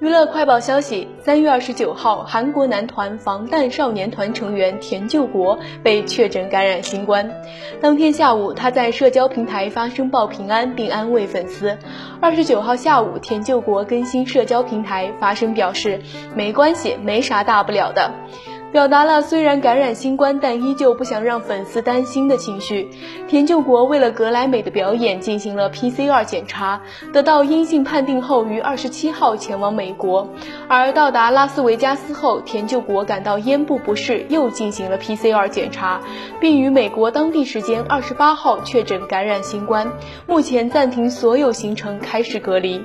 娱乐快报消息：三月二十九号，韩国男团防弹少年团成员田救国被确诊感染新冠。当天下午，他在社交平台发声报平安，并安慰粉丝。二十九号下午，田救国更新社交平台发声表示：“没关系，没啥大不了的。”表达了虽然感染新冠，但依旧不想让粉丝担心的情绪。田柾国为了格莱美的表演进行了 PCR 检查，得到阴性判定后，于二十七号前往美国。而到达拉斯维加斯后，田柾国感到咽部不适，又进行了 PCR 检查，并于美国当地时间二十八号确诊感染新冠，目前暂停所有行程，开始隔离。